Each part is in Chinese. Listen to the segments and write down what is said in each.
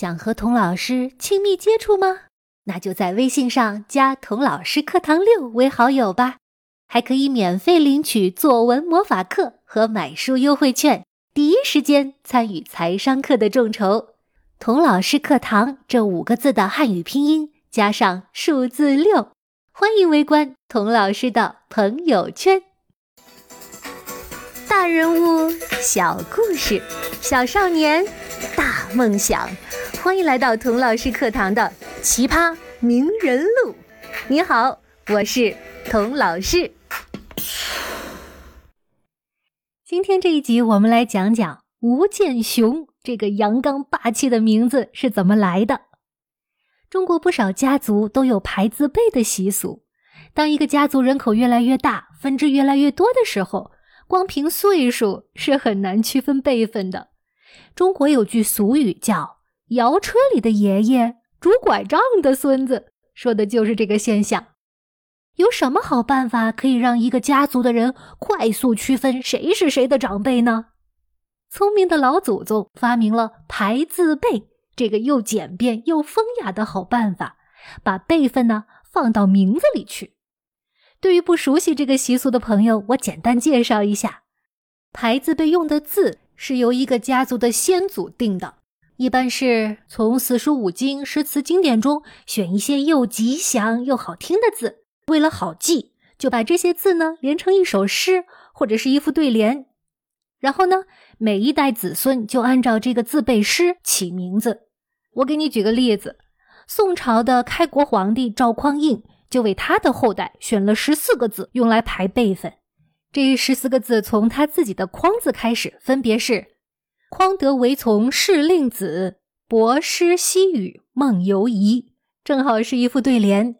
想和童老师亲密接触吗？那就在微信上加“童老师课堂六”为好友吧，还可以免费领取作文魔法课和买书优惠券，第一时间参与财商课的众筹。童老师课堂这五个字的汉语拼音加上数字六，欢迎围观童老师的朋友圈。大人物，小故事，小少年，大梦想。欢迎来到童老师课堂的奇葩名人录。你好，我是童老师。今天这一集，我们来讲讲吴建雄这个阳刚霸气的名字是怎么来的。中国不少家族都有排字辈的习俗。当一个家族人口越来越大，分支越来越多的时候，光凭岁数是很难区分辈分的。中国有句俗语叫。摇车里的爷爷，拄拐杖的孙子，说的就是这个现象。有什么好办法可以让一个家族的人快速区分谁是谁的长辈呢？聪明的老祖宗发明了排字辈这个又简便又风雅的好办法，把辈分呢放到名字里去。对于不熟悉这个习俗的朋友，我简单介绍一下：排字辈用的字是由一个家族的先祖定的。一般是从四书五经诗词经典中选一些又吉祥又好听的字，为了好记，就把这些字呢连成一首诗或者是一副对联。然后呢，每一代子孙就按照这个字背诗起名字。我给你举个例子，宋朝的开国皇帝赵匡胤就为他的后代选了十四个字用来排辈分。这十四个字从他自己的“匡”字开始，分别是。匡德为从侍令子，博诗西语梦游仪，正好是一副对联。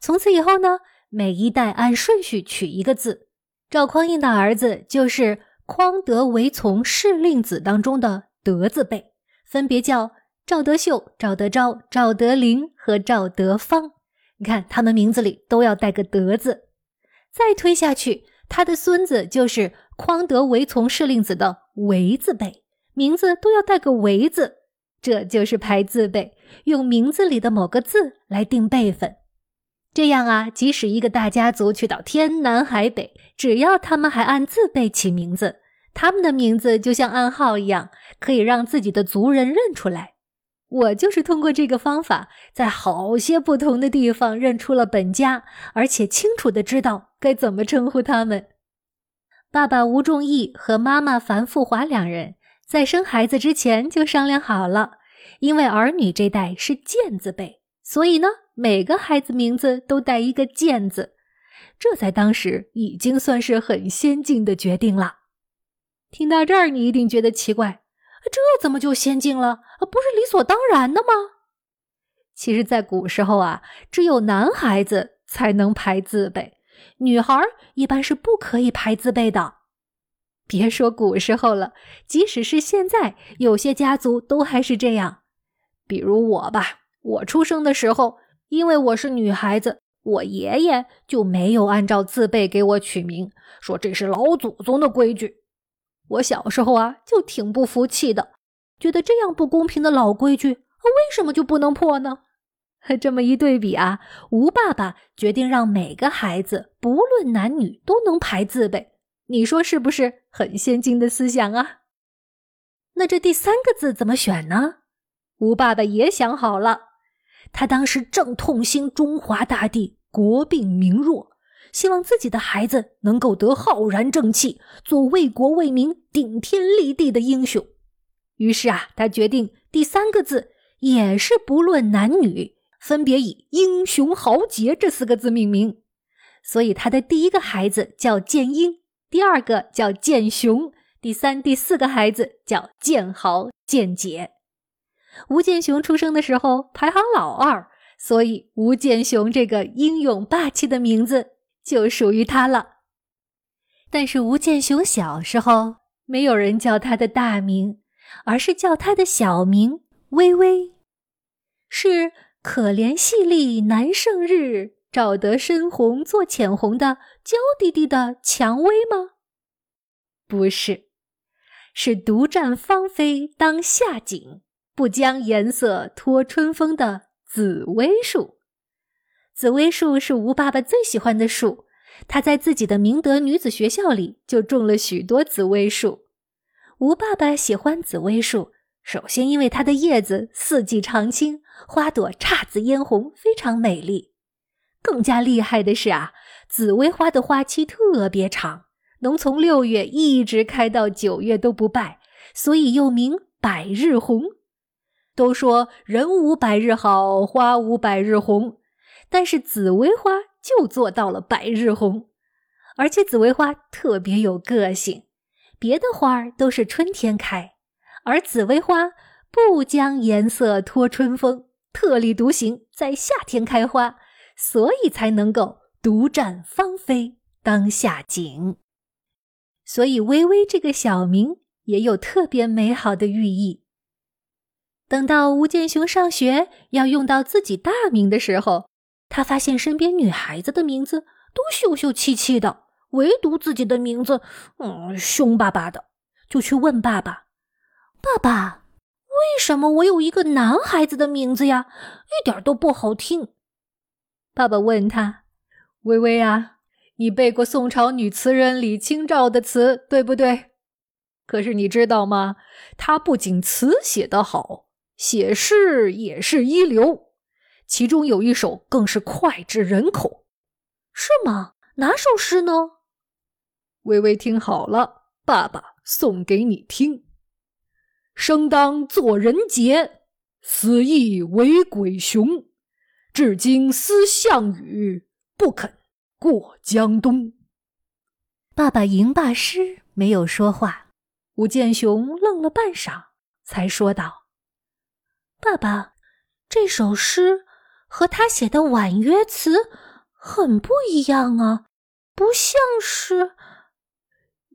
从此以后呢，每一代按顺序取一个字。赵匡胤的儿子就是匡德为从侍令子当中的德字辈，分别叫赵德秀、赵德昭、赵德林和赵德芳。你看，他们名字里都要带个德字。再推下去，他的孙子就是匡德为从侍令子的为字辈。名字都要带个“为”字，这就是排字辈，用名字里的某个字来定辈分。这样啊，即使一个大家族去到天南海北，只要他们还按字辈起名字，他们的名字就像暗号一样，可以让自己的族人认出来。我就是通过这个方法，在好些不同的地方认出了本家，而且清楚的知道该怎么称呼他们。爸爸吴仲义和妈妈樊富华两人。在生孩子之前就商量好了，因为儿女这代是贱字辈，所以呢，每个孩子名字都带一个贱字，这在当时已经算是很先进的决定了。听到这儿，你一定觉得奇怪，这怎么就先进了？不是理所当然的吗？其实，在古时候啊，只有男孩子才能排字辈，女孩一般是不可以排字辈的。别说古时候了，即使是现在，有些家族都还是这样。比如我吧，我出生的时候，因为我是女孩子，我爷爷就没有按照字辈给我取名，说这是老祖宗的规矩。我小时候啊，就挺不服气的，觉得这样不公平的老规矩，为什么就不能破呢？这么一对比啊，吴爸爸决定让每个孩子，不论男女，都能排字辈。你说是不是很先进的思想啊？那这第三个字怎么选呢？吴爸爸也想好了，他当时正痛心中华大地国病民弱，希望自己的孩子能够得浩然正气，做为国为民顶天立地的英雄。于是啊，他决定第三个字也是不论男女，分别以英雄豪杰这四个字命名。所以他的第一个孩子叫建英。第二个叫剑雄，第三、第四个孩子叫剑豪、剑杰。吴剑雄出生的时候排行老二，所以吴剑雄这个英勇霸气的名字就属于他了。但是吴建雄小时候没有人叫他的大名，而是叫他的小名微微，是可怜细粒难胜日。找得深红做浅红的娇滴滴的蔷薇吗？不是，是独占芳菲当夏景，不将颜色托春风的紫薇树。紫薇树是吴爸爸最喜欢的树，他在自己的明德女子学校里就种了许多紫薇树。吴爸爸喜欢紫薇树，首先因为它的叶子四季常青，花朵姹紫嫣红，非常美丽。更加厉害的是啊，紫薇花的花期特别长，能从六月一直开到九月都不败，所以又名百日红。都说人无百日好，花无百日红，但是紫薇花就做到了百日红，而且紫薇花特别有个性。别的花儿都是春天开，而紫薇花不将颜色托春风，特立独行，在夏天开花，所以才能够独占芳菲，当下景。所以“微微”这个小名也有特别美好的寓意。等到吴建雄上学要用到自己大名的时候，他发现身边女孩子的名字都秀秀气气的。唯独自己的名字，嗯，凶巴巴的，就去问爸爸：“爸爸，为什么我有一个男孩子的名字呀？一点都不好听。”爸爸问他：“微微啊，你背过宋朝女词人李清照的词，对不对？可是你知道吗？她不仅词写得好，写诗也是一流，其中有一首更是脍炙人口，是吗？哪首诗呢？”微微听好了，爸爸送给你听：生当作人杰，死亦为鬼雄。至今思项羽，不肯过江东。爸爸吟罢诗，没有说话。吴建雄愣了半晌，才说道：“爸爸，这首诗和他写的婉约词很不一样啊，不像是……”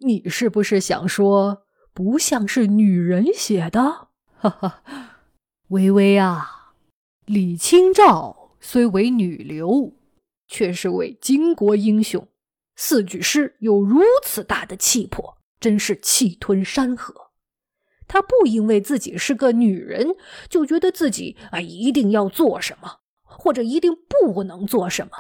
你是不是想说不像是女人写的？哈哈，微微啊，李清照虽为女流，却是位巾帼英雄。四句诗有如此大的气魄，真是气吞山河。她不因为自己是个女人，就觉得自己啊一定要做什么，或者一定不能做什么。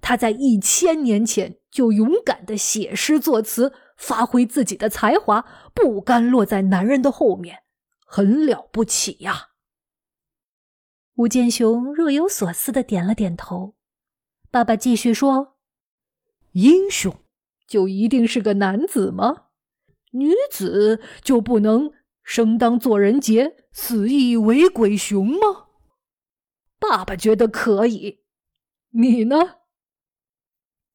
她在一千年前就勇敢的写诗作词。发挥自己的才华，不甘落在男人的后面，很了不起呀。吴建雄若有所思的点了点头。爸爸继续说：“英雄就一定是个男子吗？女子就不能生当作人杰，死亦为鬼雄吗？”爸爸觉得可以，你呢？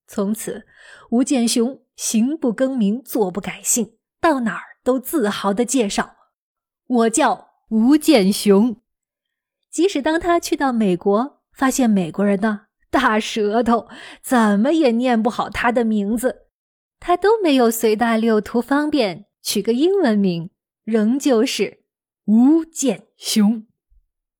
从此，吴建雄。行不更名，坐不改姓，到哪儿都自豪的介绍：“我叫吴建雄。”即使当他去到美国，发现美国人的大舌头，怎么也念不好他的名字，他都没有随大溜图方便取个英文名，仍旧是吴建雄。